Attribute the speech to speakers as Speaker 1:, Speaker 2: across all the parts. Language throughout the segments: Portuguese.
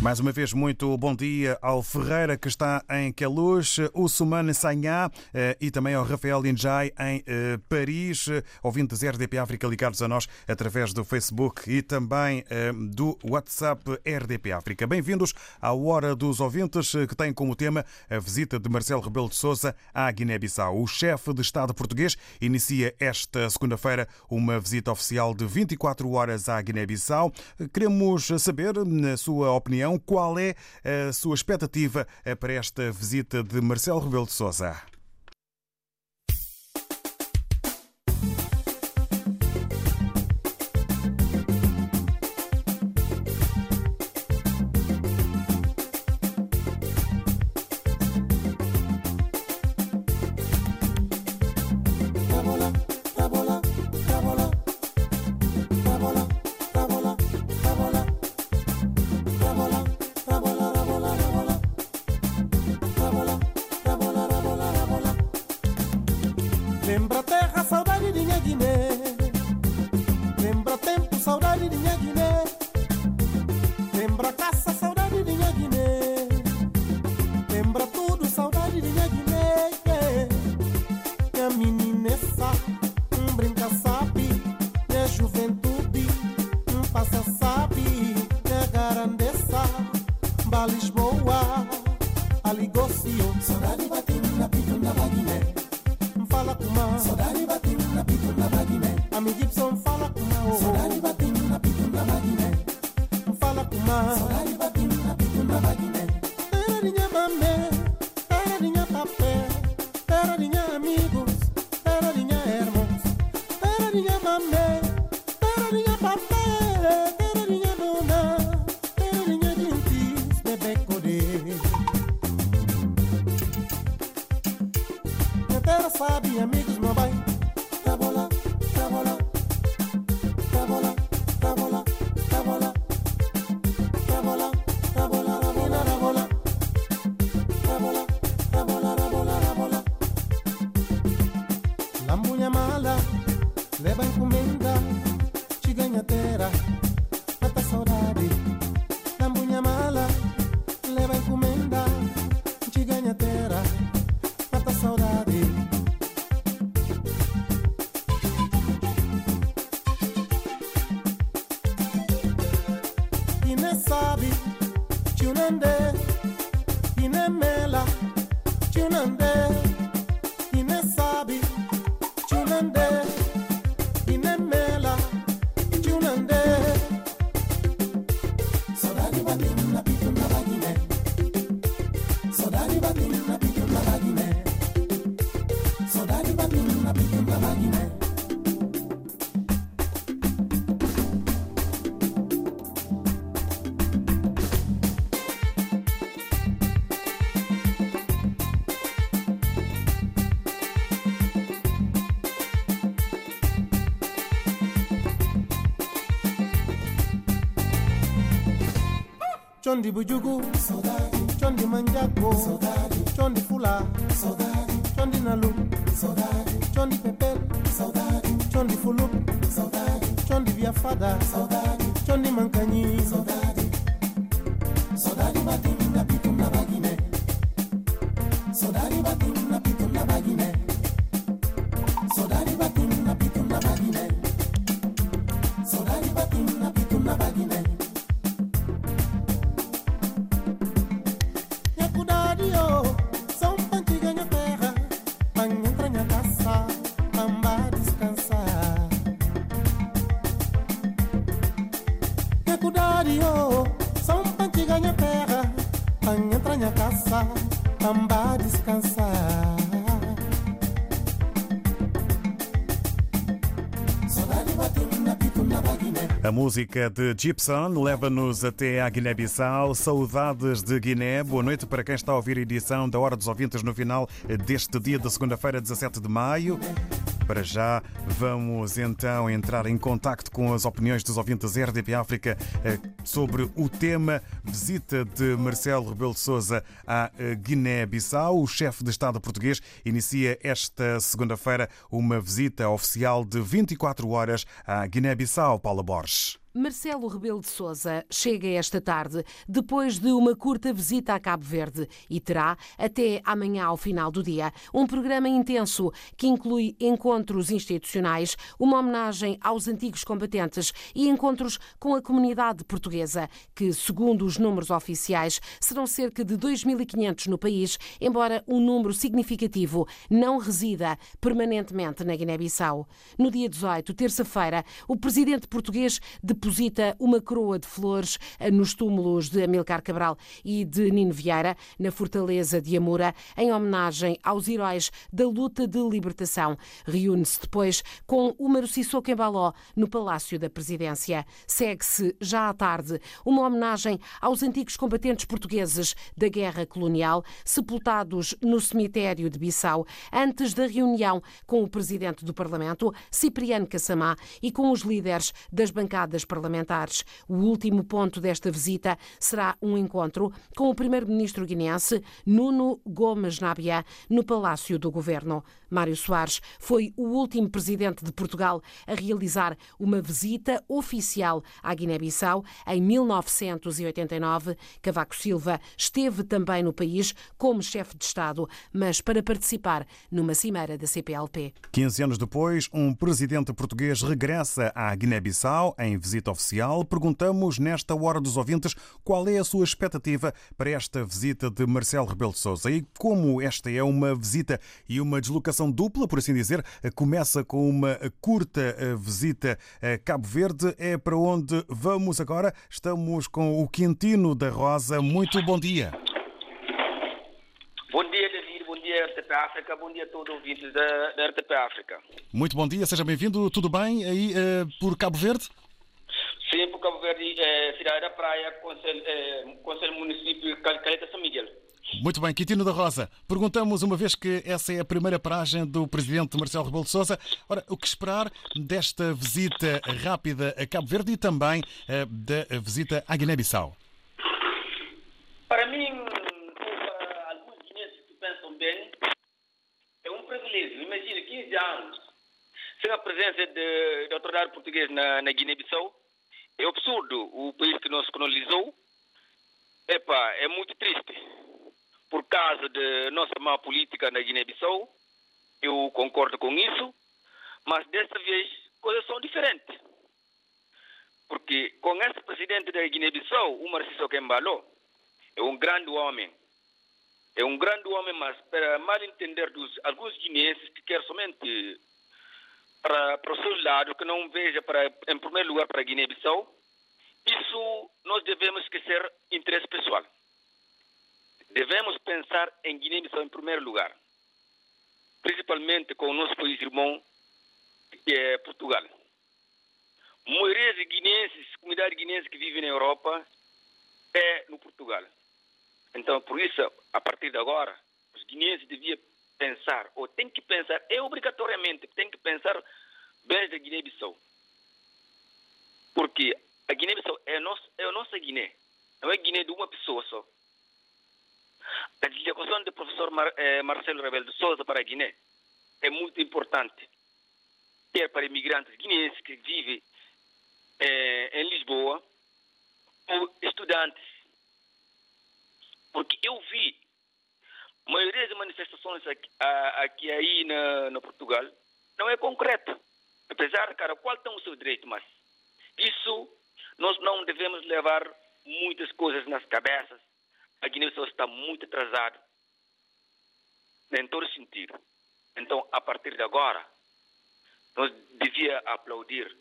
Speaker 1: Mais uma vez, muito bom dia ao Ferreira, que está em Queluz, o Sumane Sanhá eh, e também ao Rafael Injai em eh, Paris, ouvintes RDP África ligados a nós através do Facebook e também eh, do WhatsApp RDP África. Bem-vindos à Hora dos Ouvintes, que tem como tema a visita de Marcelo Rebelo de Sousa à Guiné-Bissau. O chefe de Estado português inicia esta segunda-feira uma visita oficial de 24 horas à Guiné-Bissau. Queremos saber, na sua opinião, qual é a sua expectativa para esta visita de Marcelo Rebelo de Sousa?
Speaker 2: Chondi Bujugu, Chondi Manjago, Chondi Fula, Chondi Nalu, Chondi Pepel, Chondi Fulu, Chondi Biafada, fada, Chondi
Speaker 3: Mankani, música de Gibson leva-nos até à Guiné-Bissau. Saudades de Guiné. Boa noite para quem está a ouvir a edição da Hora dos Ouvintes no final deste dia de segunda-feira, 17 de maio. Para já, vamos então entrar em contacto com as opiniões dos ouvintes RDP África eh, sobre o tema visita de Marcelo Rebelo de Sousa à eh, Guiné-Bissau. O chefe de Estado português inicia esta segunda-feira uma visita oficial de 24 horas à Guiné-Bissau. Paula Borges.
Speaker 4: Marcelo Rebelo de Sousa chega esta tarde depois de uma curta visita a Cabo Verde e terá até amanhã ao final do dia um programa intenso que inclui encontros institucionais, uma homenagem aos antigos combatentes e encontros com a comunidade portuguesa, que, segundo os números oficiais, serão cerca de 2.500 no país, embora um número significativo não resida permanentemente na Guiné-Bissau. No dia 18, terça-feira, o presidente português deposita uma coroa de flores eh, nos túmulos de Amilcar Cabral e de Nino Vieira, na fortaleza de Amura, em homenagem aos heróis da luta de libertação. Reúne-se depois com o Maru Sissoko no Palácio da Presidência. Segue-se já à tarde uma homenagem aos antigos combatentes portugueses da Guerra Colonial, sepultados no cemitério de Bissau, antes da reunião com o Presidente do Parlamento, Cipriano Cassamá, e com os líderes das bancadas parlamentares. O último ponto desta visita será um encontro com o primeiro-ministro guineense Nuno Gomes Nabia no Palácio do Governo. Mário Soares foi o último presidente de Portugal a realizar uma visita oficial à Guiné-Bissau em 1989. Cavaco Silva esteve também no país como chefe de Estado, mas para participar numa cimeira da CPLP.
Speaker 3: 15 anos depois, um presidente português regressa à Guiné-Bissau em visita oficial. Perguntamos nesta hora dos ouvintes qual é a sua expectativa para esta visita de Marcelo Rebelo de Sousa e como esta é uma visita e uma deslocação dupla, por assim dizer, começa com uma curta eh, visita a Cabo Verde. É para onde vamos agora. Estamos com o Quintino da Rosa. Muito bom dia.
Speaker 5: Bom dia, David. Bom dia, RTP África. Bom dia a todos os ouvintes da, da RTP África.
Speaker 3: Muito bom dia, seja bem-vindo. Tudo bem aí eh, por Cabo Verde?
Speaker 5: Sim, por Cabo Verde, eh, cidade da Praia, Conselho, eh, Conselho Município Caleta São Miguel.
Speaker 3: Muito bem, Quintino da Rosa. Perguntamos, uma vez que essa é a primeira paragem do presidente Marcelo Rebelo de Sousa, ora, o que esperar desta visita rápida a Cabo Verde e também eh, da visita à Guiné-Bissau?
Speaker 5: Para mim, para alguns guineenses que pensam bem, é um privilégio. Imagina, 15 anos sem a presença de, de autoridade portuguesa na, na Guiné-Bissau. É absurdo. O país que nos colonizou Epa, é muito triste. Por causa de nossa má política na Guiné-Bissau, eu concordo com isso, mas desta vez coisas são diferentes. Porque com esse presidente da Guiné-Bissau, o Marciso Kembalo, é um grande homem. É um grande homem, mas para mal entender dos alguns guineenses que querem somente para, para o seu lado, que não veja para, em primeiro lugar para a Guiné-Bissau, isso nós devemos esquecer interesse pessoal. Devemos pensar em Guiné-Bissau em primeiro lugar, principalmente com o nosso país irmão, que é Portugal. Maioria de guineenses, comunidade guineense que vive na Europa, é no Portugal. Então, por isso, a partir de agora, os guineenses deviam pensar, ou tem que pensar, é obrigatoriamente, tem que pensar bem da Guiné-Bissau. Porque a Guiné-Bissau é, nosso, é a nossa Guiné, não é Guiné de uma pessoa só. A delegação do professor Mar, eh, Marcelo Rebelo de Souza para a Guiné é muito importante, quer para imigrantes guineenses que vivem eh, em Lisboa, ou estudantes. Porque eu vi a maioria das manifestações aqui, aqui aí na, Portugal não é concreta. Apesar de cada qual tem o seu direito, mas isso nós não devemos levar muitas coisas nas cabeças. A Guiné-Bissau está muito atrasada em todo sentido. Então, a partir de agora, nós devia aplaudir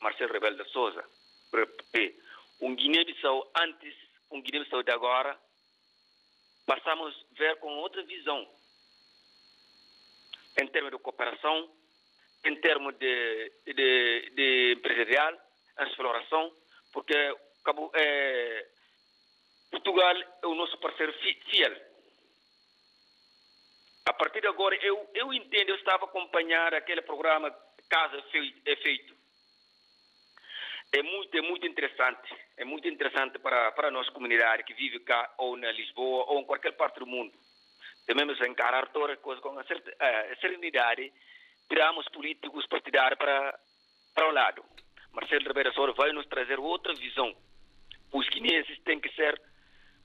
Speaker 5: Marcelo Rebelo de Souza, porque um Guiné-Bissau antes, um Guiné-Bissau de agora, possamos ver com outra visão em termos de cooperação, em termos de, de, de empresarial, exploração, porque Cabo, é, Portugal é o nosso parceiro fiel. A partir de agora, eu, eu entendo, eu estava a acompanhar aquele programa Casa é Feito. É muito, é muito interessante. É muito interessante para, para a nossa comunidade que vive cá, ou na Lisboa, ou em qualquer parte do mundo. Devemos encarar todas as coisas com a serenidade, tiramos políticos partidários para, para um lado. Marcelo Ribeiro Soura vai nos trazer outra visão. Os guineenses têm que ser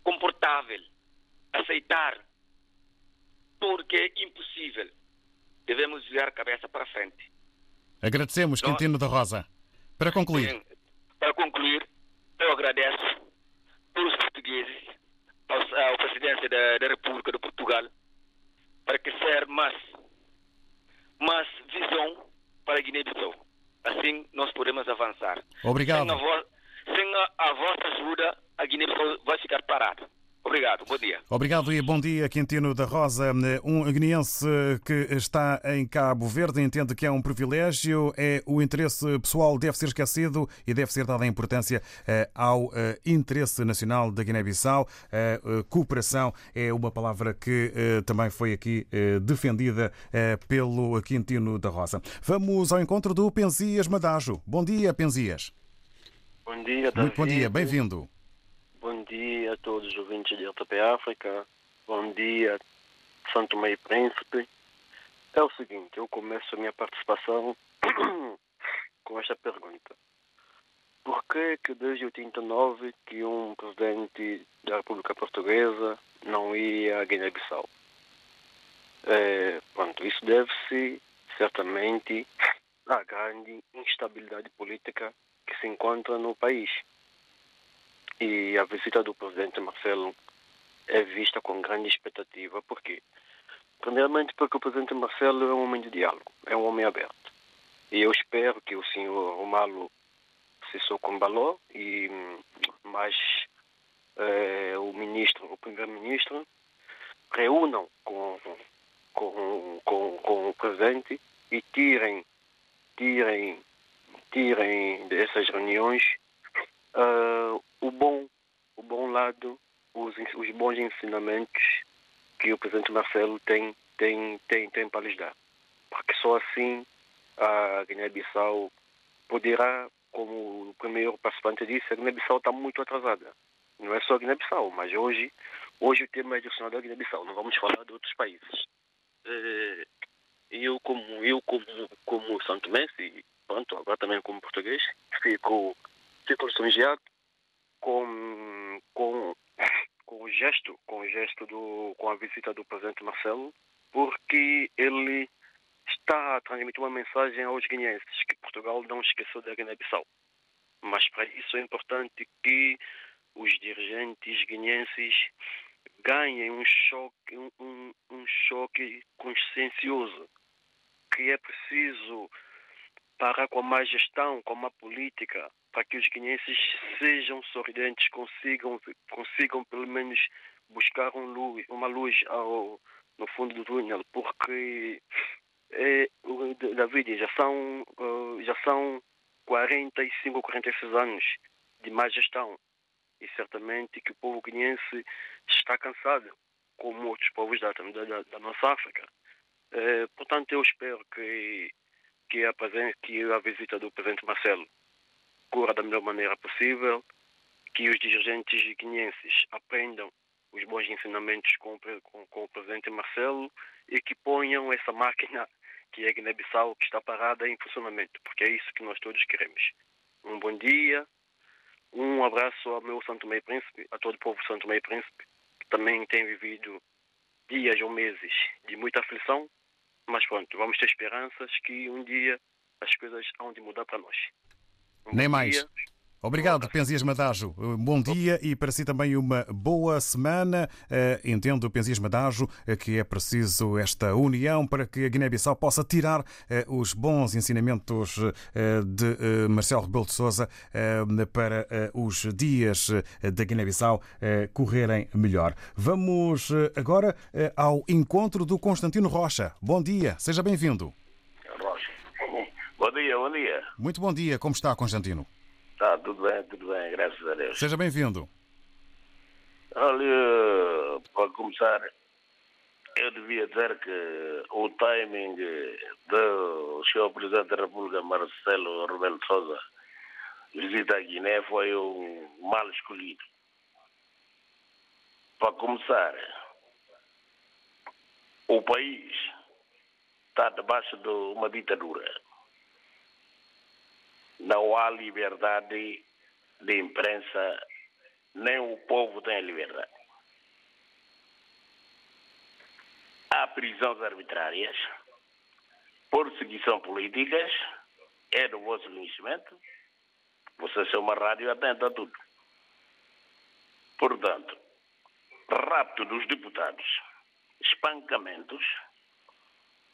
Speaker 5: comportável, aceitar tudo que é impossível. Devemos virar a cabeça para frente.
Speaker 3: Agradecemos, Nós, Quintino da Rosa. Para concluir. Sim,
Speaker 5: para concluir, eu agradeço todos os portugueses, ao, presidente da, da, República de Portugal, para que ser mais, mais visão para a Guiné-Bissau. Assim nós podemos avançar.
Speaker 3: Obrigado.
Speaker 5: Sem a, sem a, a vossa ajuda, a Guiné-Bissau vai ficar parada. Obrigado, bom dia.
Speaker 3: Obrigado e bom dia, Quintino da Rosa. Um guineense que está em Cabo Verde entende que é um privilégio, é o interesse pessoal deve ser esquecido e deve ser dada a importância eh, ao eh, interesse nacional da Guiné-Bissau. Eh, cooperação é uma palavra que também foi aqui defendida pelo Quintino da Rosa. Vamos ao encontro do Penzias Madajo. Bom dia, Penzias.
Speaker 6: Bom dia, David.
Speaker 3: Muito bom dia, bem-vindo.
Speaker 6: Bom dia a todos os ouvintes de RTP África. Bom dia, Santo Meio Príncipe. É o seguinte, eu começo a minha participação com esta pergunta. Por que que desde 89 que um presidente da República Portuguesa não ia à Guiné-Bissau? É, pronto, isso deve-se certamente à grande instabilidade política que se encontra no país. E a visita do presidente Marcelo é vista com grande expectativa. Por quê? Primeiramente porque o presidente Marcelo é um homem de diálogo, é um homem aberto. E eu espero que o senhor Romalo se socombalou e mais eh, o ministro, o primeiro-ministro, reúnam com, com, com, com o presidente e tirem, tirem, tirem dessas reuniões uh, o bom, o bom lado, os, os bons ensinamentos que o presidente Marcelo tem, tem, tem, tem para lhes dar. Porque só assim a Guiné-Bissau poderá, como o primeiro participante disse, a Guiné-Bissau está muito atrasada. Não é só a Guiné-Bissau, mas hoje, hoje o tema é direcionado à Guiné-Bissau. Não vamos falar de outros países. Eh, eu, como, eu como, como Santo Messi, pronto, agora também como português, fico fico lisonjeado com, com, com o gesto, com o gesto do, com a visita do presidente Marcelo, porque ele está a transmitir uma mensagem aos guineenses que Portugal não esqueceu da Guiné-Bissau. Mas para isso é importante que os dirigentes guineenses ganhem um choque, um, um choque consciencioso, que é preciso parar com a má gestão, com a má política, para que os guineenses sejam sorridentes, consigam, consigam pelo menos buscar um luz, uma luz ao, no fundo do túnel, porque é, David, já são, já são 45, 46 anos de má gestão e certamente que o povo guineense está cansado, como outros povos da, da, da nossa África. É, portanto, eu espero que, que, a, que a visita do presidente Marcelo cura da melhor maneira possível, que os dirigentes guineenses aprendam os bons ensinamentos com, com, com o presidente Marcelo e que ponham essa máquina que é Guiné-Bissau que está parada em funcionamento, porque é isso que nós todos queremos. Um bom dia, um abraço ao meu Santo Meio Príncipe, a todo o povo Santo Meio Príncipe, que também tem vivido dias ou meses de muita aflição, mas pronto, vamos ter esperanças que um dia as coisas hão de mudar para nós.
Speaker 3: Um Nem mais. Dia. Obrigado, Penzias Madajo. Bom dia e para si também uma boa semana. Eh, Entendo, Penzias Madajo, eh, que é preciso esta união para que a Guiné-Bissau possa tirar eh, os bons ensinamentos de Marcelo Rebelo de Sousa para os dias da Guiné-Bissau correrem melhor. Vamos agora ao encontro do Constantino Rocha. Bom dia, seja bem-vindo.
Speaker 7: Bom dia, bom dia.
Speaker 3: Muito bom dia, como está, Constantino?
Speaker 7: Tá, tudo bem, tudo bem, graças a Deus.
Speaker 3: Seja bem-vindo.
Speaker 7: Olha, para começar, eu devia dizer que o timing do Sr. Presidente da República, Marcelo Rebelo de Sousa, visita a Guiné foi um mal escolhido. Para começar, o país está debaixo de uma ditadura. Não há liberdade de imprensa, nem o povo tem liberdade. Há prisões arbitrárias, perseguição políticas, é do vosso conhecimento. Vocês são uma rádio atenta a tudo. Portanto, rapto dos deputados, espancamentos,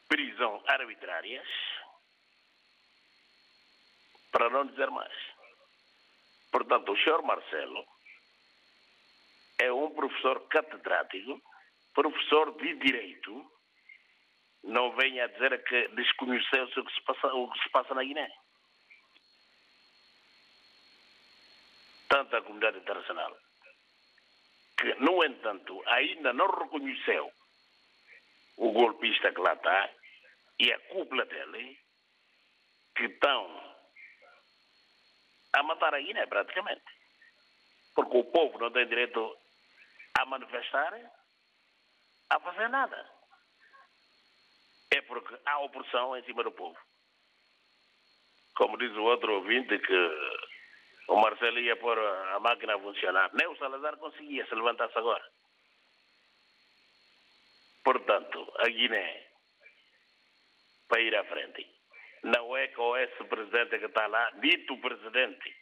Speaker 7: prisão arbitrárias, para não dizer mais. Portanto, o senhor Marcelo é um professor catedrático, professor de direito, não venha a dizer que desconheceu o o que se passa na Guiné. Tanto a comunidade internacional, que, no entanto, ainda não reconheceu o golpista que lá está e a cúpula dele, que estão a matar a Guiné, praticamente. Porque o povo não tem direito a manifestar, a fazer nada. É porque há opressão em cima do povo. Como diz o outro ouvinte, que o Marcelo ia pôr a máquina a funcionar. Nem o Salazar conseguia se levantasse agora. Portanto, a Guiné, para ir à frente, não é com esse presidente que está lá, dito presidente,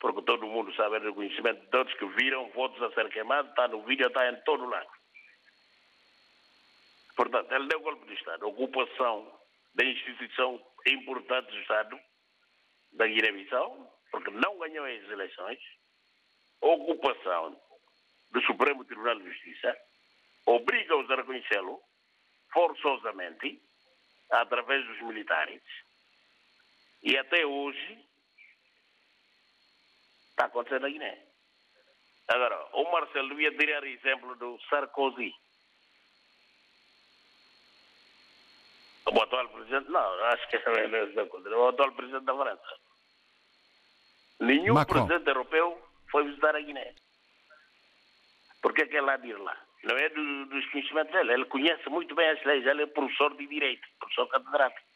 Speaker 7: porque todo mundo sabe do conhecimento de todos que viram votos a ser queimados, está no vídeo, está em todo lado. Portanto, ele deu golpe de Estado, ocupação da instituição importante do Estado, da Guiné-Bissau, porque não ganhou as eleições, ocupação do Supremo Tribunal de Justiça, obriga-os a reconhecê-lo forçosamente, através dos militares, e até hoje está acontecendo na Guiné. Agora, o Marcelo devia tirar exemplo do Sarkozy. O atual presidente, não, acho que é o atual presidente da França. Nenhum
Speaker 3: Macron.
Speaker 7: presidente europeu foi visitar a Guiné. Por que que ele há de ir lá? Não é do, dos conhecimentos dele. Ele conhece muito bem as leis. Ele é professor de direito, professor catedrático.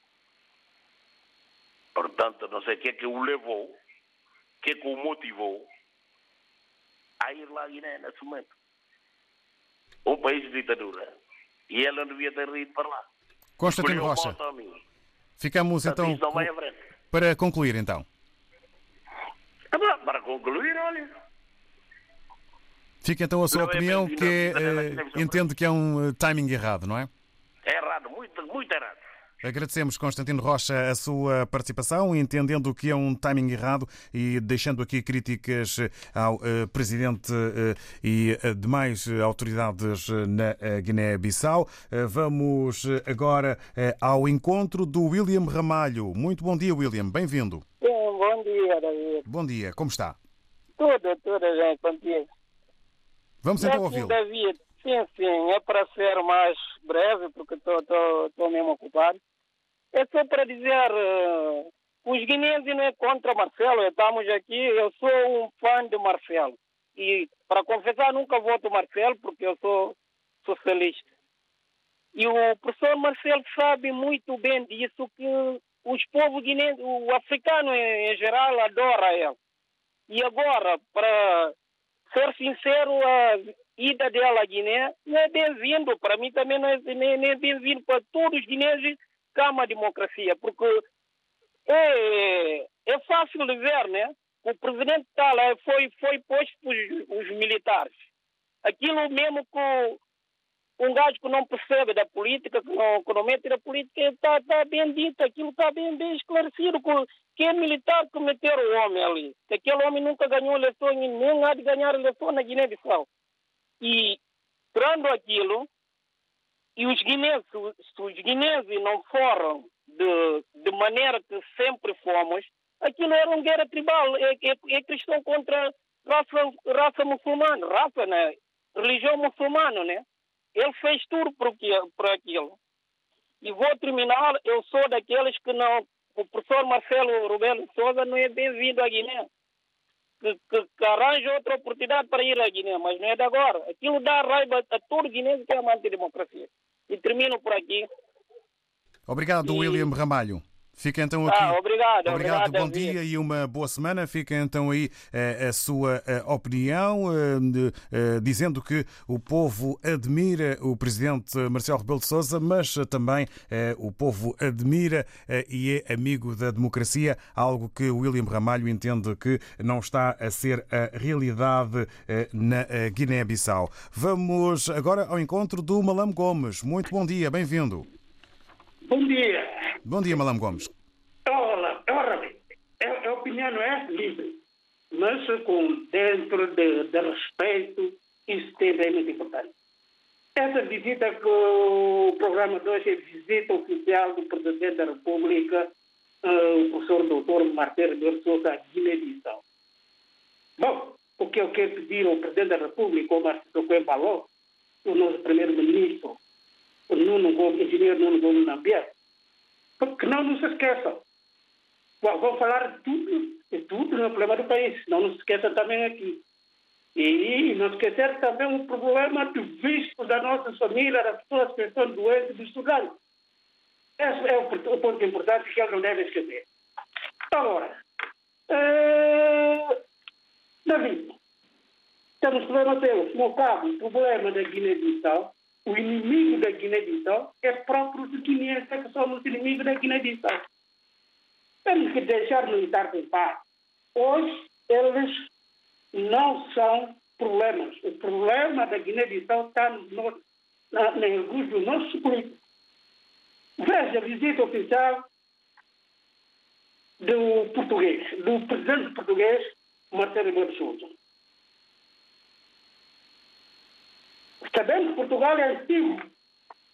Speaker 7: Portanto, não sei o que é que o levou, o que é que o motivou a ir lá à Guiné nesse momento. Um país de ditadura. E ele não devia ter ido para lá.
Speaker 3: Constantino Rocha. Ficamos então com- para concluir então.
Speaker 7: Ah, Para concluir, olha.
Speaker 3: Fica então a sua
Speaker 7: Não é
Speaker 3: opinião
Speaker 7: bem-vindo
Speaker 3: que
Speaker 7: à vida da
Speaker 3: eh, entende que é um eh, timing errado, não é?
Speaker 7: É errado, muito, muito errado.
Speaker 3: Agradecemos, Constantino Rocha, a sua participação, entendendo que é um timing errado e deixando aqui críticas ao eh, Presidente eh, e eh, demais autoridades na Guiné-Bissau. Vamos agora ao encontro do William Ramalho. Muito bom dia, William. Bem-vindo.
Speaker 8: Sim, bom dia, David.
Speaker 3: Bom dia. Como está?
Speaker 8: Tudo, tudo bem contigo.
Speaker 3: Vamos então ouvi-lo.
Speaker 8: David, sim, sim, é para ser mais breve, porque estou mesmo ocupado. É só para dizer, eh, os guineenses não é contra Marcelo, estamos aqui, eu sou um fã de Marcelo. E, para confessar, nunca voto Marcelo, porque eu sou socialista. E o professor Marcelo sabe muito bem disso, que os povos guineenses, o africano em geral, adora ele. E agora, para ser sincero, a ida dela à Guiné não é bem-vindo. Para mim também não é, nem, é bem-vindo para todos os guineenses amam a democracia. Porque é, é fácil de ver, né? o presidente está lá, foi, foi posto os militares. Aquilo mesmo que um gajo que não percebe da política, que não, que não mete na política, está tá bem dito, aquilo está bem, bem esclarecido, que, que é militar que meteram o homem ali. Que aquele homem nunca ganhou eleição, e nem há de ganhar eleição na Guiné-Bissau. E, tirando aquilo, e os guineenses, se os guineenses não foram de, de maneira que sempre fomos, aquilo era uma guerra tribal, é, é, é cristão contra raça, raça muçulmana, raça, né? Religião muçulmana, né? Ele fez tudo por, por aquilo. E vou terminar, eu sou daqueles que não, o professor Marcelo Rubelo Souza não é bem-vindo à Guiné. Que, que, que arranja outra oportunidade para ir à Guiné, mas não é de agora. Aquilo dá raiva a todo guinense que é amante de democracia. E termino por aqui.
Speaker 3: Obrigado, William Ramalho. Fica então aqui.
Speaker 8: Ah, obrigado,
Speaker 3: Obrigado,
Speaker 8: obrigado,
Speaker 3: bom dia e uma boa semana. Fica então aí eh, a sua eh, opinião, eh, de- dizendo que o povo admira o presidente Marcelo Rebelo de Sousa, mas também o povo admira e é amigo da democracia, algo que William Ramalho entende que não está a ser a realidade na Guiné-Bissau. Vamos agora ao encontro do Malam Gomes. Muito bom dia, bem-vindo.
Speaker 9: Bom dia.
Speaker 3: Bom dia, Malam Gomes.
Speaker 9: Olá, bem, a, a opinião não é livre, mas com dentro de, de respeito, isso também é muito importante. Essa visita que o programa de hoje é visita oficial do Presidente da República, eh, o professor doutor Martelo de Souza, à Guiné-Bissau. Bom, o que eu quero pedir ao Presidente da República, o Marcelo Coelho o nosso Primeiro-Ministro, o Nuno Gomes, engenheiro Nuno Gomes Nambier, porque não nos esqueçam. Bom, Vamos falar de tudo, de tudo no problema do país. Não nos esqueçam também aqui. E não esquecer também o problema do visto da nossa família, das pessoas que estão doentes, dos estudantes. Esse é o, ponto importante que eles não devem esquecer. Agora, eh, David, temos problema teu. No cabo, problema da Guiné-Bissau, o inimigo da Guiné-Bissau é próprio dos guineenses que somos inimigos da Guiné-Bissau. Temos que deixar os militares em paz. Hoje, eles não são problemas. O problema da Guiné-Bissau está no, na, na alguns dos nossos políticos. Veja a visita oficial do português, do presidente português, Marcelo Rebelo de Sousa. Sabemos que Portugal é antigo,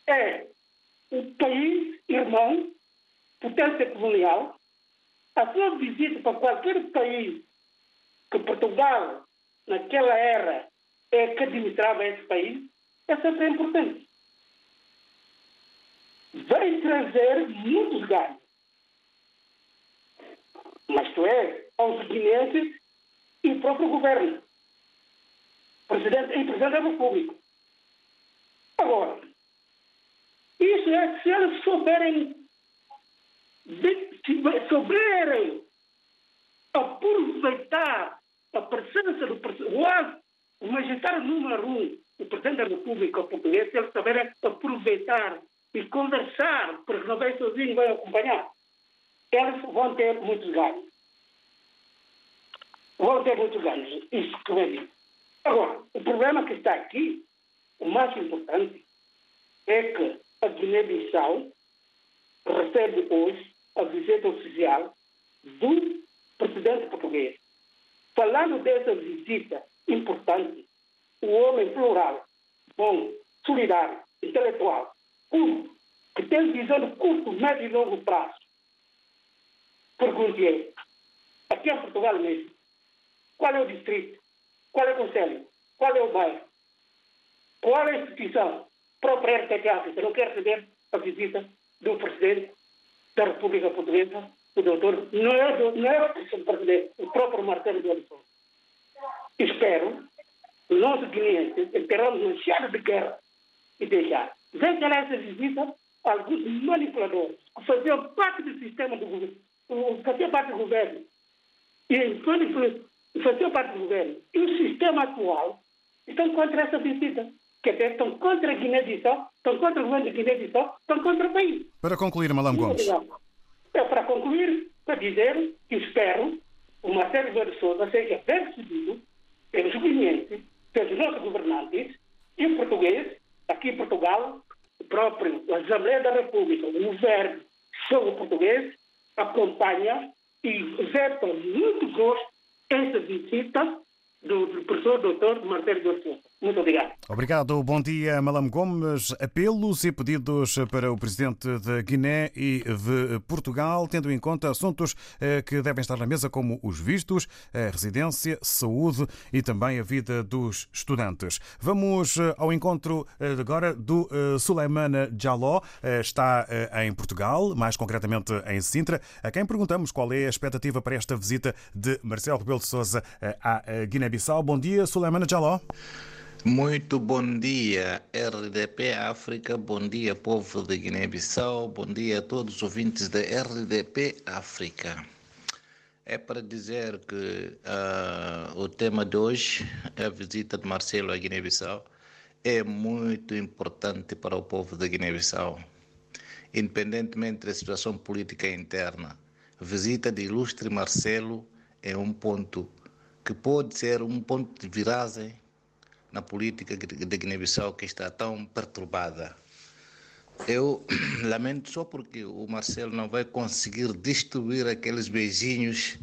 Speaker 9: é um país irmão, potência colonial. A sua visita para qualquer país que Portugal, naquela era, é que administrava esse país, é sempre importante. Vai trazer muitos ganhos. Mas tu é aos guineenses e o próprio governo. Presidente e Presidente da República. Agora, isso é se eles souberem, se souberem aproveitar a presença do presidente, o magistrado número um, o presidente da República Portuguesa, se eles souberem aproveitar e conversar, porque não vai sozinho, vai acompanhar, eles vão ter muitos ganhos. Vão ter muitos ganhos. Isso que vai vir. Agora, o problema que está aqui, o mais importante, é que a Guiné-Bissau recebe hoje a visita oficial do presidente português. Falando dessa visita importante, o homem plural, bom, solidário, intelectual, culto, que tem visão de curto, médio e longo prazo. Pergunte aqui em Portugal mesmo, qual é o distrito? Qual é o conselho? Qual é o bairro? Qual a instituição própria RTP África? Não quer receber a visita do presidente da República Portuguesa, o doutor, não é, do, não é o presidente, o próprio Marcelo de Oliveira. Espero que nós guineenses esperamos um cheiro de guerra e deixar. Veja essa visita alguns manipuladores que faziam parte do sistema do governo, faziam parte do governo e faziam parte do governo. E o sistema atual estão contra essa visita. Quer dizer, estão contra a Guiné-Bissau, estão contra o governo de Guiné-Bissau, estão contra o país.
Speaker 3: Para concluir, Malam Gomes.
Speaker 9: É para concluir, para dizer que espero o Marcelo Rebelo de Sousa seja bem recebido pelos guineenses, pelos nossos governantes e o português, aqui em Portugal, o próprio a Assembleia da República, o governo sobre o português, acompanha e vê com muito gosto essa visita do, professor doutor Marcelo Rebelo de Sousa. Muito obrigado.
Speaker 3: Obrigado. Bom dia, Malam Gomes. Apelos e pedidos para o presidente de Guiné e de Portugal, tendo em conta assuntos eh, que devem estar na mesa, como os vistos, a residência, saúde e também a vida dos estudantes. Vamos eh, ao encontro eh, agora do Suleimana Jaló. Está em Portugal, mais concretamente em Sintra, a quem perguntamos qual é a expectativa para esta visita de Marcelo Rebelo de Sousa à Guiné-Bissau. Bom dia, Suleimana Jaló.
Speaker 10: Muito bom dia, RDP África, bom dia, povo de Guiné-Bissau, bom dia a todos os ouvintes da RDP África. É para dizer que uh, o tema de hoje, a visita de Marcelo à Guiné-Bissau, é muito importante para o povo de Guiné-Bissau. Independentemente da situação política interna, a visita de ilustre Marcelo é um ponto que pode ser um ponto de viragem na política de Guiné-Bissau que está tão perturbada. Eu lamento só porque o Marcelo não vai conseguir distribuir aqueles beijinhos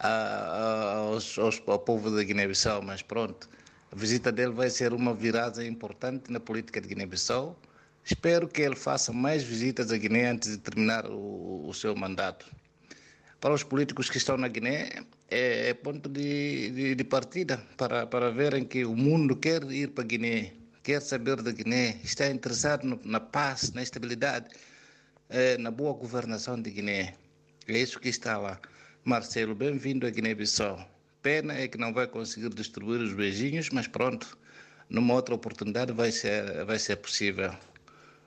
Speaker 10: aos, aos, ao povo da Guiné-Bissau, mas pronto, a visita dele vai ser uma virada importante na política de Guiné-Bissau. Espero que ele faça mais visitas à Guiné antes de terminar o, o seu mandato. Para os políticos que estão na Guiné, é, é ponto de, de, de, partida para, para verem que o mundo quer ir para a Guiné, quer saber da Guiné, está interessado no, na paz, na estabilidade, é, na boa governação de Guiné. É isso que está lá. Marcelo, bem-vindo à Guiné-Bissau. Pena é que não vai conseguir distribuir os beijinhos, mas pronto, numa outra oportunidade vai ser, vai ser possível.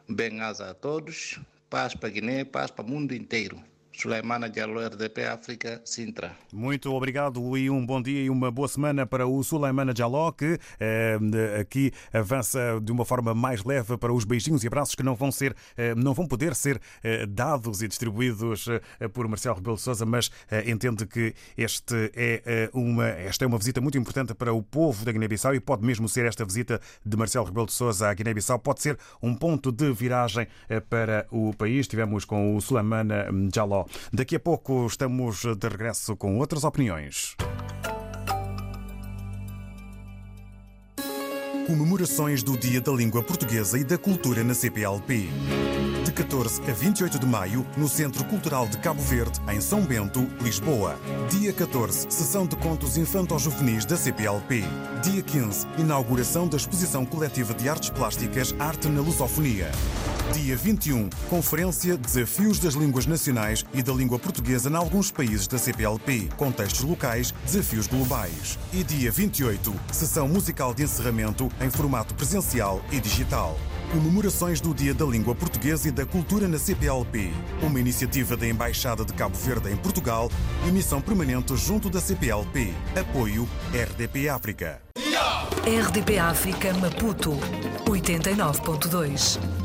Speaker 10: Bem-asa a todos, paz para Guiné, paz para o mundo inteiro. Suleimana Diallo, RDP África, Sintra.
Speaker 3: Muito obrigado e um bom dia e uma boa semana para o Suleimana Diallo, que eh, aqui avança de uma forma mais leve para os beijinhos e abraços que não vão ser, eh, não vão poder ser eh, dados e distribuídos eh, por Marcelo Rebelo de Sousa, mas eh, entende que este é eh, uma, esta é uma visita muito importante para o povo da Guiné-Bissau e pode mesmo ser esta visita de Marcelo Rebelo de Sousa à Guiné-Bissau, pode ser um ponto de viragem para o país. Tivemos com o Suleimana Diallo. Daqui a pouco estamos de regresso com outras opiniões. Comemorações do Dia da Língua Portuguesa e da Cultura na CPLP. De 14 a 28 de maio, no Centro Cultural de Cabo Verde, em São Bento, Lisboa. Dia 14, sessão de contos infanto-juvenis da CPLP. Dia 15, inauguração da exposição coletiva de artes plásticas Arte na Lusofonia. Dia 21, Conferência Desafios das Línguas Nacionais e da Língua Portuguesa em alguns países da CPLP, contextos locais, desafios globais. E dia 28, Sessão Musical de Encerramento em formato presencial e digital. Comemorações do Dia da Língua Portuguesa e da Cultura na CPLP. Uma iniciativa da Embaixada de Cabo Verde em Portugal e missão permanente junto da CPLP. Apoio RDP África.
Speaker 11: RDP África Maputo 89.2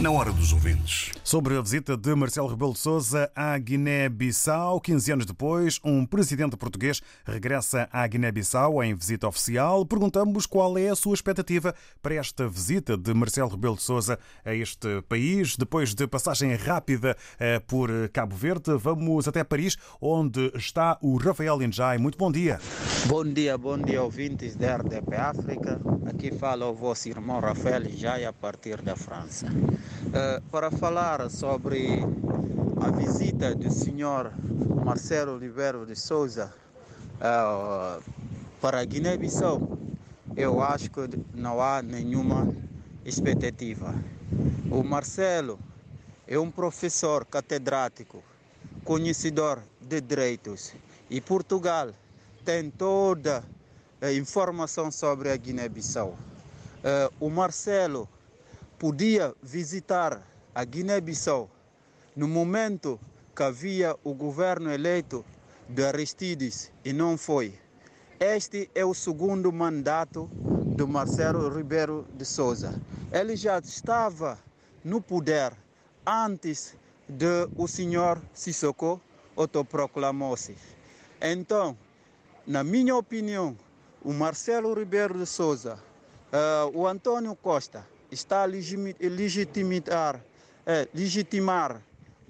Speaker 12: na hora dos ouvintes.
Speaker 3: Sobre a visita de Marcelo Rebelo de Sousa à Guiné-Bissau, 15 anos depois, um presidente português regressa à Guiné-Bissau em visita oficial. Perguntamos qual é a sua expectativa para esta visita de Marcelo Rebelo de Sousa a este país, depois de passagem rápida eh, por Cabo Verde. Vamos até Paris, onde está o Rafael Injai. Muito bom dia.
Speaker 13: Bom dia, bom dia, ouvintes da RDP África. Aqui fala o vosso irmão Rafael Injai, a partir da França. Uh, para falar sobre a visita do senhor Marcelo Oliveira de Souza uh, para Guiné-Bissau, eu acho que não há nenhuma expectativa. O Marcelo é um professor catedrático, conhecedor de direitos e Portugal tem toda a informação sobre a Guiné-Bissau. Uh, o Marcelo podia visitar a Guiné-Bissau no momento que havia o governo eleito de Aristides e não foi. este é o segundo mandato do Marcelo Ribeiro de Souza. Ele já estava no poder antes de o senhor Sissoko autoproclamou-se. Então, na minha opinião, o Marcelo Ribeiro de Souza, uh, o Antônio Costa, está a legitimar, é, legitimar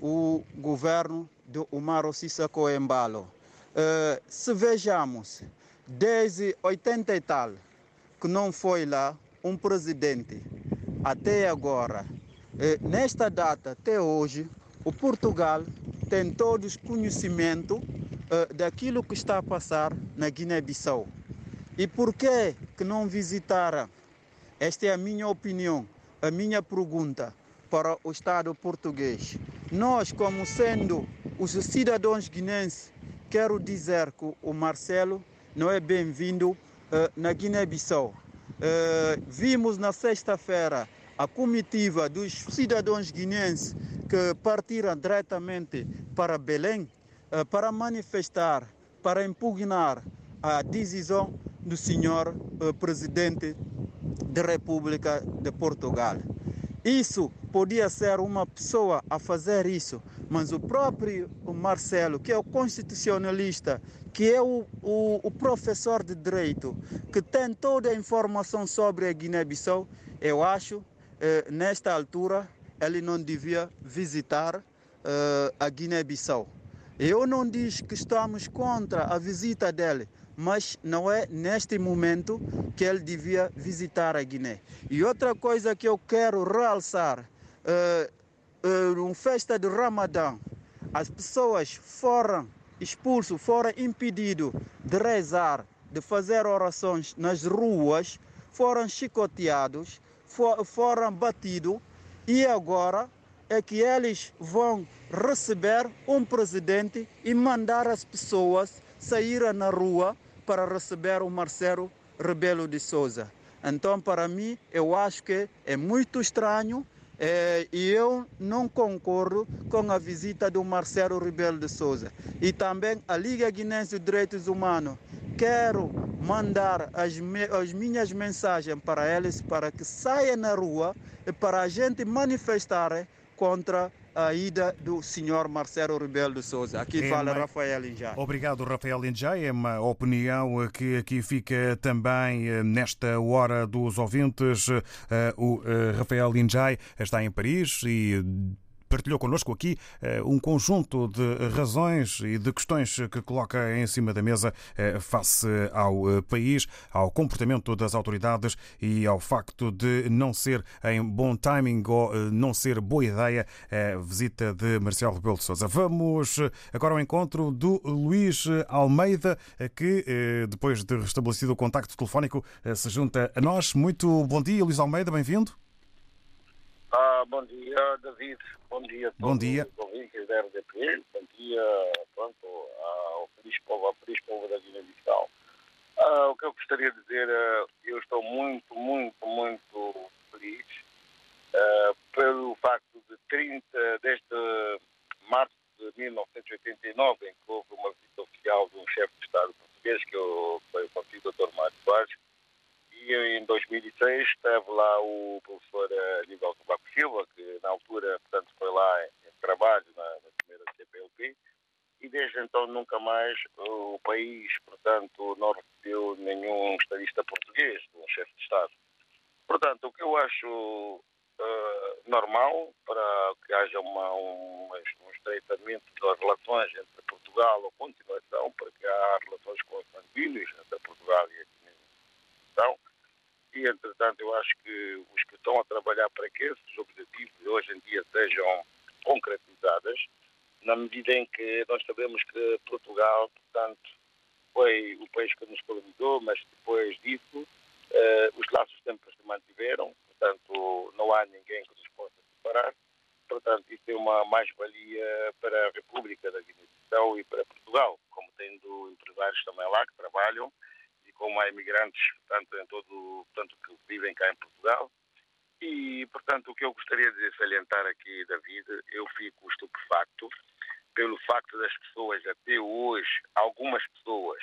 Speaker 13: o governo de Umaro Sissoko Embalo. Uh, se vejamos, desde 80 e tal, que não foi lá um presidente, até agora, uh, nesta data, até hoje, o Portugal tem todos conhecimento uh, daquilo que está a passar na Guiné-Bissau. E por que, que não visitaram? Esta é a minha opinião, a minha pergunta para o Estado português. Nós, como sendo os cidadãos guinenses, quero dizer que o Marcelo não é bem-vindo uh, na Guiné-Bissau. Uh, vimos na sexta-feira a comitiva dos cidadãos guinenses que partiram diretamente para Belém uh, para manifestar, para impugnar a decisão do senhor presidente da República de Portugal. Isso podia ser uma pessoa a fazer isso, mas o próprio Marcelo, que é o constitucionalista, que é o, o, o professor de direito, que tem toda a informação sobre a Guiné-Bissau, eu acho, eh, nesta altura, ele não devia visitar eh, a Guiné-Bissau. Eu não digo que estamos contra a visita dele, mas não é neste momento que ele devia visitar a Guiné. E outra coisa que eu quero realçar, uh, uh, uma festa de Ramadã, as pessoas foram expulsos, foram impedidos de rezar, de fazer orações nas ruas, foram chicoteados, for, foram batidos e agora é que eles vão receber um presidente e mandar as pessoas saírem na rua para receber o Marcelo Rebelo de Souza. Então, para mim, eu acho que é muito estranho é, e eu não concordo com a visita do Marcelo Rebelo de Souza. E também a Liga Guinense de Direitos Humanos. Quero mandar as, me, as minhas mensagens para eles para que saiam na rua e para a gente manifestar contra a ida do senhor Marcelo Rebelo de Souza. Aqui é fala uma... Rafael Injai.
Speaker 3: Obrigado, Rafael Injai. É uma opinião que aqui fica também eh, nesta hora dos ouvintes. Eh, o eh, Rafael Injai está em Paris e partilhou connosco aqui eh, um conjunto de razões e de questões que coloca em cima da mesa eh, face ao eh, país, ao comportamento das autoridades e ao facto de não ser em bom timing ou não ser boa ideia a visita de Marcelo Rebelo de Sousa. Vamos agora ao encontro do Luís Almeida, que depois de restabelecido o contacto telefónico se junta a nós. Muito bom dia, Luís Almeida, bem-vindo.
Speaker 14: Ah, bom dia, David. Bom dia a todos
Speaker 3: bom dia.
Speaker 14: os ouvintes da RDP. Bom dia, pronto, ao feliz povo, ao feliz povo da Guiné-Bissau. Ah, o que eu gostaria de dizer, ah, eu estou muito feliz ah, pelo facto de 30, desde março de 1989, em que houve uma visita oficial de um chefe de Estado português, que eu, foi o conhecido Dr. Mário Soares, e em 2006 esteve lá o professor Aníbal Tabaco Silva, que na altura, portanto, foi lá em, em trabalho na, na, primeira CPLP, e desde então nunca mais o país, portanto, não recebeu nenhum estadista português, um chefe de Estado. Portanto, o que eu acho uh, normal para que haja uma, um, um estreitamento das relações entre Portugal ou continuação, para que há relações consanguíneas entre Portugal e a Guiné-Bissau, e, entretanto, eu acho que os que estão a trabalhar para que esses objetivos hoje em dia sejam concretizadas, na medida em que nós sabemos que Portugal, portanto, foi o país que nos colonizou, mas depois disso eh, os laços sempre se mantiveram, portanto, não há ninguém que nos possa separar. Portanto, isso é uma mais-valia para a República da Guiné-Bissau e para Portugal, como tendo empresários também lá que trabalham como há imigrantes, portanto, em todo, portanto, que vivem cá em Portugal. E, portanto, o que eu gostaria de salientar aqui, David, eu fico estupefacto pelo facto das pessoas, até hoje, algumas pessoas,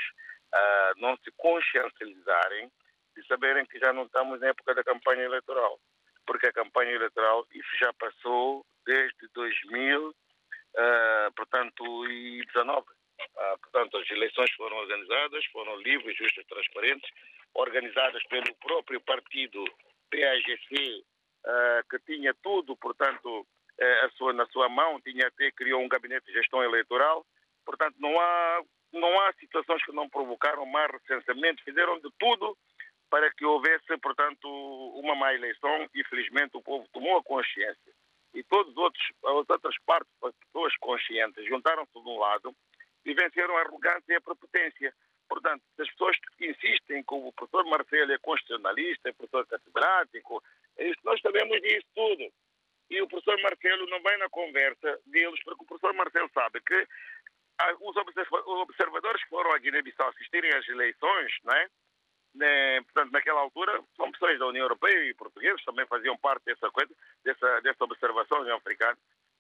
Speaker 14: não se consciencializarem de saberem que já não estamos na época da campanha eleitoral. Porque a campanha eleitoral, isso já passou desde 2000, uh, portanto, e 19. Uh, portanto, as eleições foram organizadas, foram livres, justas, transparentes, organizadas pelo próprio partido PAGC, uh, que tinha tudo, portanto, uh, sua, na sua mão, tinha até criou um gabinete de gestão eleitoral. Portanto, não há, não há situações que não provocaram mais recenseamento, fizeram de tudo para que houvesse, portanto, uma má eleição e, felizmente, o povo tomou a consciência. E outros, as outras partes, as pessoas conscientes, juntaram-se de um lado e venceram a arrogância e a prepotência. Portanto, as pessoas que insistem que o professor Marcelo é constitucionalista, é professor catedrático, é nós sabemos disso tudo. E o professor Marcelo não vai na conversa deles, porque o professor Marcelo sabe que os observadores que foram a Guiné-Bissau assistirem às eleições, não é? né, portanto, naquela altura, são pessoas da União Europeia e portugueses também faziam parte dessa coisa, dessa, dessa observação africana.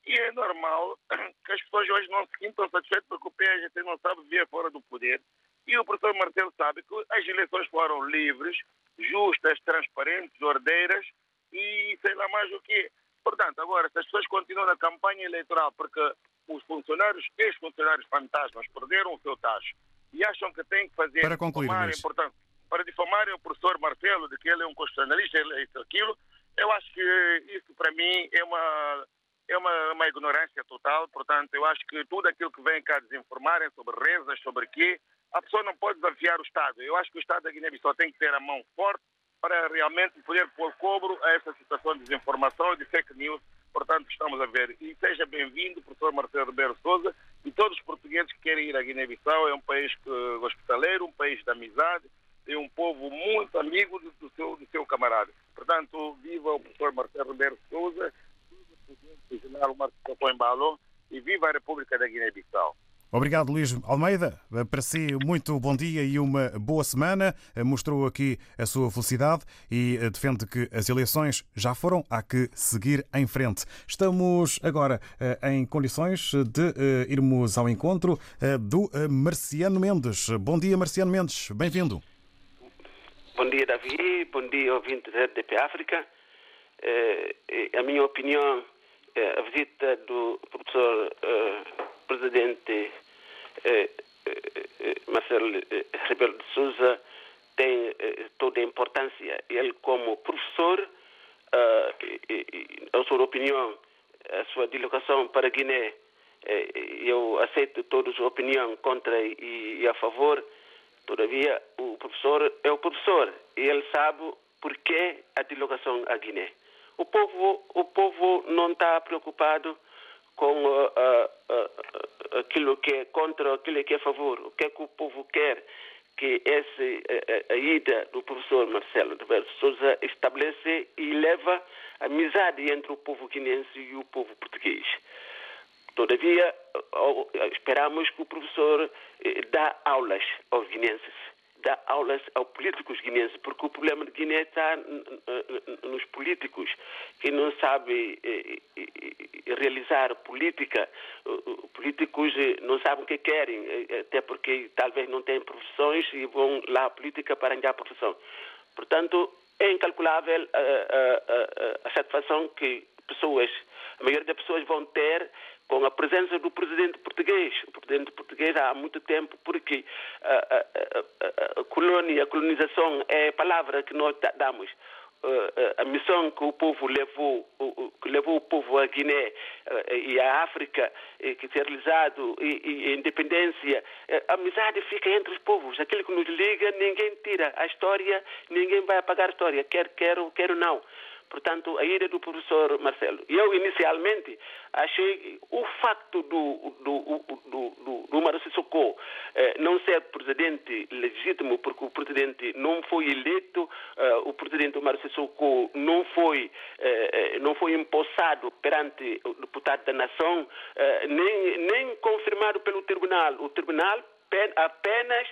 Speaker 14: E é normal que as pessoas hoje não se sintam satisfeitas porque o PSGT não sabe ver fora do poder. E o professor Marcelo sabe que as eleições foram livres, justas, transparentes, ordeiras e sei lá mais o que. Portanto, agora, se as pessoas continuam na campanha eleitoral porque os funcionários, ex-funcionários fantasmas, perderam o seu tacho e acham que têm que fazer.
Speaker 3: Para concluir,
Speaker 14: portanto, para difamarem o professor Marcelo de que ele é um constitucionalista, ele é isso, aquilo, eu acho que isso para mim é uma é uma, uma ignorância total, portanto, eu acho que tudo aquilo que vem cá desinformarem sobre rezas, sobre quê, a pessoa não pode desafiar o Estado. Eu acho que o Estado da Guiné-Bissau tem que ter a mão forte para realmente poder pôr cobro a essa situação de desinformação e de fake news. Portanto, estamos a ver. E seja bem-vindo, professor Marcelo Ribeiro Souza, e todos os portugueses que querem ir à Guiné-Bissau. É um país hospitaleiro, um país de amizade, é um povo muito amigo do, seu, do seu camarada. Portanto, viva o professor Marcelo Ribeiro Souza, o general Marcelo Coimbalo e viva a República da Guiné-Bissau.
Speaker 3: Obrigado, Luís Almeida. Para si, muito bom dia e uma boa semana. Mostrou aqui a sua felicidade e defende que as eleições já foram, há que seguir em frente. Estamos agora em condições de irmos ao encontro do Marciano Mendes. Bom dia, Marciano Mendes. Bem-vindo.
Speaker 15: Bom dia, Davi. Bom dia, ouvinte da RDP África. A minha opinião, a visita do professor presidente Marcelo Rebelo de Souza tem toda a importância. Ele, como professor, a sua opinião, a sua deslocação para Guiné, eu aceito toda a sua opinião contra e a favor. Todavia, o professor é o professor e ele sabe por que a deslocação à Guiné. O povo, o povo não está preocupado com uh, uh, uh, aquilo que é contra, aquilo que é a favor. O que é que o povo quer? Que essa a, ida do professor Marcelo Roberto Souza estabelece e leva amizade entre o povo guinense e o povo português. Todavia, esperamos que o professor dá aulas aos guinenses, dá aulas aos políticos guinenses, porque o problema de Guiné está nos políticos que não sabem realizar política. Políticos não sabem o que querem, até porque talvez não têm profissões e vão lá à política para ganhar profissão. Portanto, é incalculável a, a, a, a satisfação que pessoas, a maioria das pessoas vão ter com a presença do presidente português. O presidente português há muito tempo, porque a, a, a, a colônia, colonização é a palavra que nós damos. A missão que o povo levou, que levou o povo à Guiné e à África, que tem realizado, e, e a independência, a amizade fica entre os povos. Aquilo que nos liga, ninguém tira. A história, ninguém vai apagar a história, quer quero, quer não portanto, a ida do professor Marcelo. Eu, inicialmente, achei o facto do, do, do, do, do Maro Sissoko eh, não ser presidente legítimo, porque o presidente não foi eleito, eh, o presidente Maro Sissoko não foi, eh, não foi empossado perante o deputado da nação, nem, nem confirmado pelo tribunal. O tribunal apenas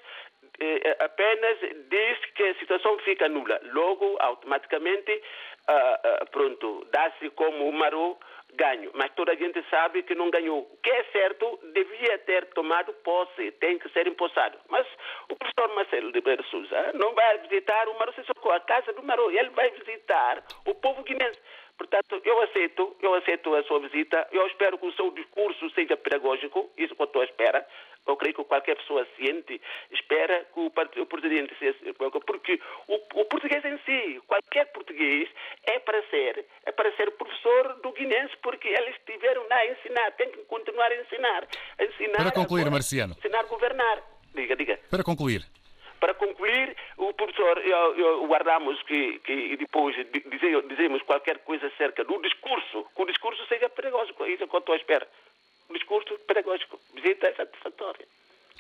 Speaker 15: apenas diz que a situação fica nula. Logo, automaticamente, uh, uh, pronto, dá-se como o Maru ganho, mas toda a gente sabe que não ganhou. O que é certo, devia ter tomado posse, tem que ser empossado. Mas o professor Marcelo de Ribeiro Souza não vai visitar o Maro Sissoko, a casa do Maro, ele vai visitar o povo guinense. Portanto, eu aceito, eu aceito a sua visita. Eu espero que o seu discurso seja pedagógico, isso que eu estou à espera. Eu creio que qualquer pessoa ciente espera que o, presidente seja porque o, o, português em si, qualquer português, é para ser, é para ser professor do guinense, porque eles estiveram lá a ensinar, tem que continuar a ensinar. A ensinar
Speaker 3: para concluir,
Speaker 15: a,
Speaker 3: Marciano.
Speaker 15: Ensinar a governar. Diga, diga.
Speaker 3: Para concluir.
Speaker 15: Para concluir, o professor, eu, eu guardamos que, que depois dizemos qualquer coisa acerca do discurso, que o discurso seja pedagógico. Isso é o que eu estou à espera. O discurso pedagógico. Visita satisfatória.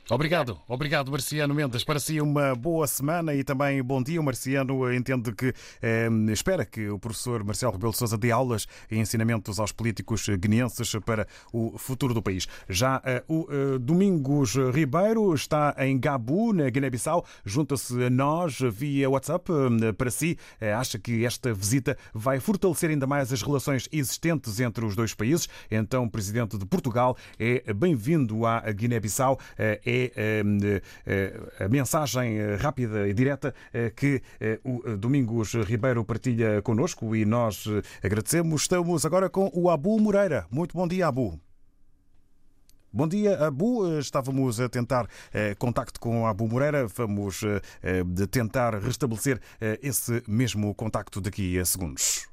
Speaker 3: Obrigado, obrigado Marciano Mendes. Para si uma boa semana e também bom dia. O Marciano entende que eh, espera que o professor Marcelo Rebelo de Sousa dê aulas e ensinamentos aos políticos guineenses para o futuro do país. Já eh, o eh, Domingos Ribeiro está em Gabu, na Guiné-Bissau, junta-se a nós via WhatsApp. Eh, para si, eh, acha que esta visita vai fortalecer ainda mais as relações existentes entre os dois países? Então, presidente de Portugal é bem-vindo à Guiné-Bissau. É a mensagem rápida e direta que o Domingos Ribeiro partilha connosco e nós agradecemos. Estamos agora com o Abu Moreira. Muito bom dia, Abu. Bom dia, Abu. Estávamos a tentar eh, contacto com Abu Moreira. Vamos eh, tentar restabelecer eh, esse mesmo contacto daqui a segundos.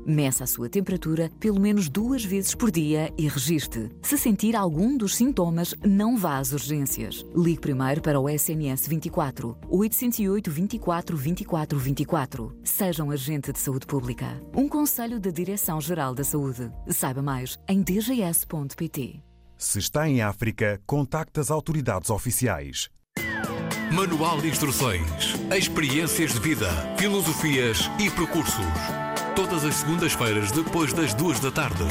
Speaker 16: Meça a sua temperatura pelo menos duas vezes por dia e registre. Se sentir algum dos sintomas, não vá às urgências. Ligue primeiro para o SNS 24 808 24 24 24. Seja um agente de saúde pública. Um conselho da Direção-Geral da Saúde. Saiba mais em dgs.pt.
Speaker 3: Se está em África, contacte as autoridades oficiais.
Speaker 17: Manual de Instruções, Experiências de Vida, Filosofias e Percursos. Todas as segundas-feiras, depois das duas da tarde.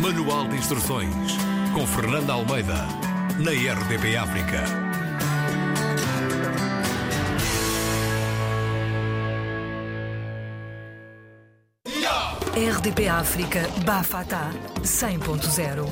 Speaker 17: Manual de Instruções, com Fernanda Almeida, na RDP África.
Speaker 11: RDP África Bafata 100.0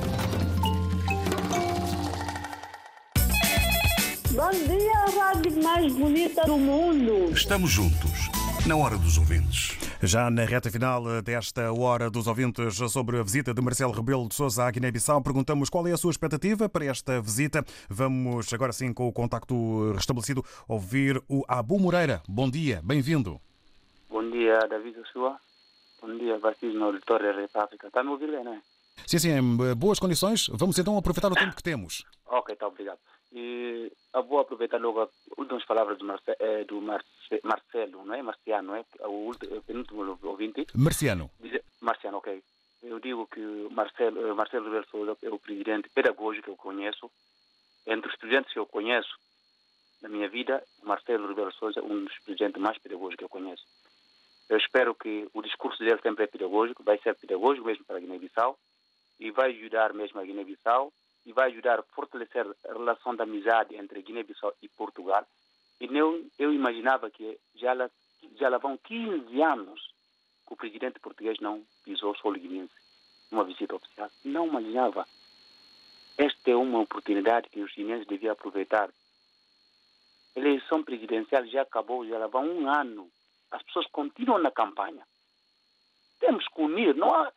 Speaker 18: Bom dia, a rádio mais bonita do mundo.
Speaker 12: Estamos juntos, na hora dos ouvintes.
Speaker 3: Já na reta final desta hora dos ouvintes sobre a visita de Marcelo Rebelo de Sousa à Guiné-Bissau, perguntamos qual é a sua expectativa para esta visita. Vamos agora sim, com o contacto restabelecido, ouvir o Abu Moreira. Bom dia, bem-vindo.
Speaker 19: Bom dia, David Sua. Bom dia, Vassis no auditório da República. Está me não é?
Speaker 3: Sim, sim, em boas condições. Vamos então aproveitar o tempo que temos.
Speaker 19: Ok, está obrigado. E eu vou aproveitar logo as últimas palavras do, Marce, eh, do Marce, Marcelo, não é? Marciano, não é? O, último, o penúltimo ouvinte.
Speaker 3: Marciano.
Speaker 19: Marciano, ok. Eu digo que Marcelo, Marcelo Rebelo Sousa é o presidente pedagógico que eu conheço. Entre os presidentes que eu conheço na minha vida, Marcelo Rebelo Sousa é um dos presidentes mais pedagógicos que eu conheço. Eu espero que o discurso dele sempre é pedagógico, vai ser pedagógico mesmo para a Guiné-Bissau e vai ajudar mesmo a Guiné-Bissau e vai ajudar a fortalecer a relação de amizade entre Guiné-Bissau e Portugal. E eu, eu imaginava que já lá, já lá vão 15 anos que o presidente português não pisou o solo guinense numa visita oficial. Não imaginava. Esta é uma oportunidade que os guineenses deviam aproveitar. A eleição presidencial já acabou, já lá vão um ano as pessoas continuam na campanha. Temos que unir. Não há,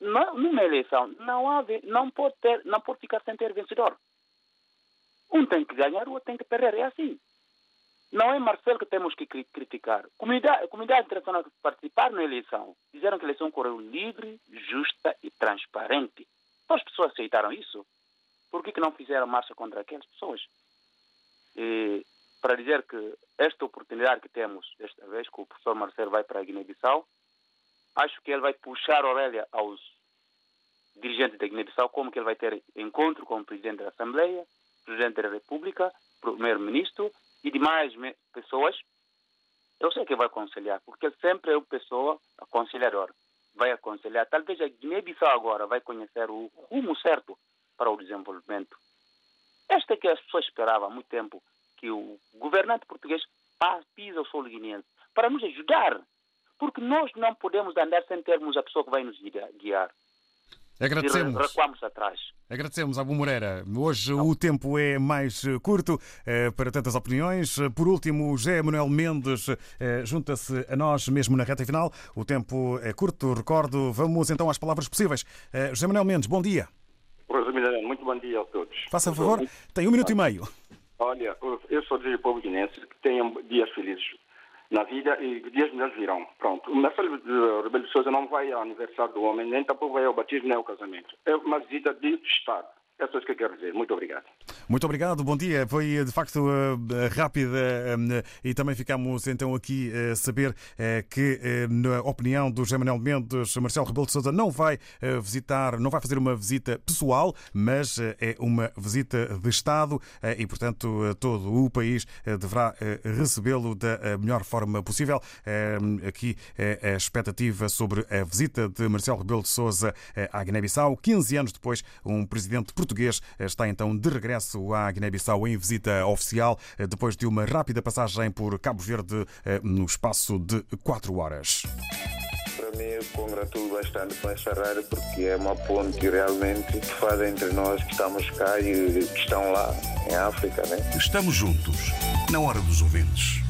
Speaker 19: numa eleição não, há, não, pode ter, não pode ficar sem ter vencedor. Um tem que ganhar, o outro tem que perder. É assim. Não é Marcelo que temos que criticar. A comunidade, comunidade internacional que participaram na eleição disseram que a eleição correu livre, justa e transparente. As pessoas aceitaram isso. Por que, que não fizeram marcha contra aquelas pessoas? E, para dizer que esta oportunidade que temos desta vez, que o professor Marcelo vai para a Guiné-Bissau, acho que ele vai puxar a orelha aos dirigentes da Guiné-Bissau, como que ele vai ter encontro com o presidente da Assembleia, presidente da República, primeiro-ministro e demais pessoas. Eu sei que vai aconselhar, porque ele sempre é uma pessoa aconselhadora. vai aconselhar. Talvez a Guiné-Bissau agora vai conhecer o rumo certo para o desenvolvimento. Esta que as pessoas esperavam há muito tempo, que o governante português pisa o solo guineense para nos ajudar. Porque nós não podemos andar sem termos a pessoa que vai nos guiar.
Speaker 3: Agradecemos.
Speaker 19: E recuamos atrás.
Speaker 3: Agradecemos, Abu Moreira. Hoje o tempo é mais curto eh, para tantas opiniões. Por último, José Manuel Mendes eh, junta-se a nós mesmo na reta final. O tempo é curto, recordo. Vamos então às palavras possíveis. Eh, José Manuel Mendes, bom dia.
Speaker 20: Muito bom dia a todos.
Speaker 3: Faça favor, tem um minuto e meio.
Speaker 20: Olha, eu só desejo ao povo guinense que tenham dias felizes na vida e dias melhores virão. Pronto. O Marcelo Rebelo de Souza não vai ao aniversário do homem, nem tampouco vai ao batismo nem ao casamento. É uma visita de Estado. É isso que eu quero dizer. Muito obrigado.
Speaker 3: Muito obrigado, bom dia. Foi de facto rápida e também ficamos então aqui a saber que, na opinião do José Manuel Mendes, Marcelo Rebelo de Souza não vai visitar, não vai fazer uma visita pessoal, mas é uma visita de Estado e, portanto, todo o país deverá recebê-lo da melhor forma possível. Aqui a expectativa sobre a visita de Marcelo Rebelo de Souza à Guiné-Bissau. 15 anos depois, um presidente português está então de regresso à Guiné-Bissau em visita oficial, depois de uma rápida passagem por Cabo Verde no espaço de quatro horas.
Speaker 21: Para mim, eu congratulo bastante com essa rádio porque é uma ponte realmente que faz entre nós que estamos cá e que estão lá em África. Né?
Speaker 12: Estamos juntos, na hora dos ouvintes.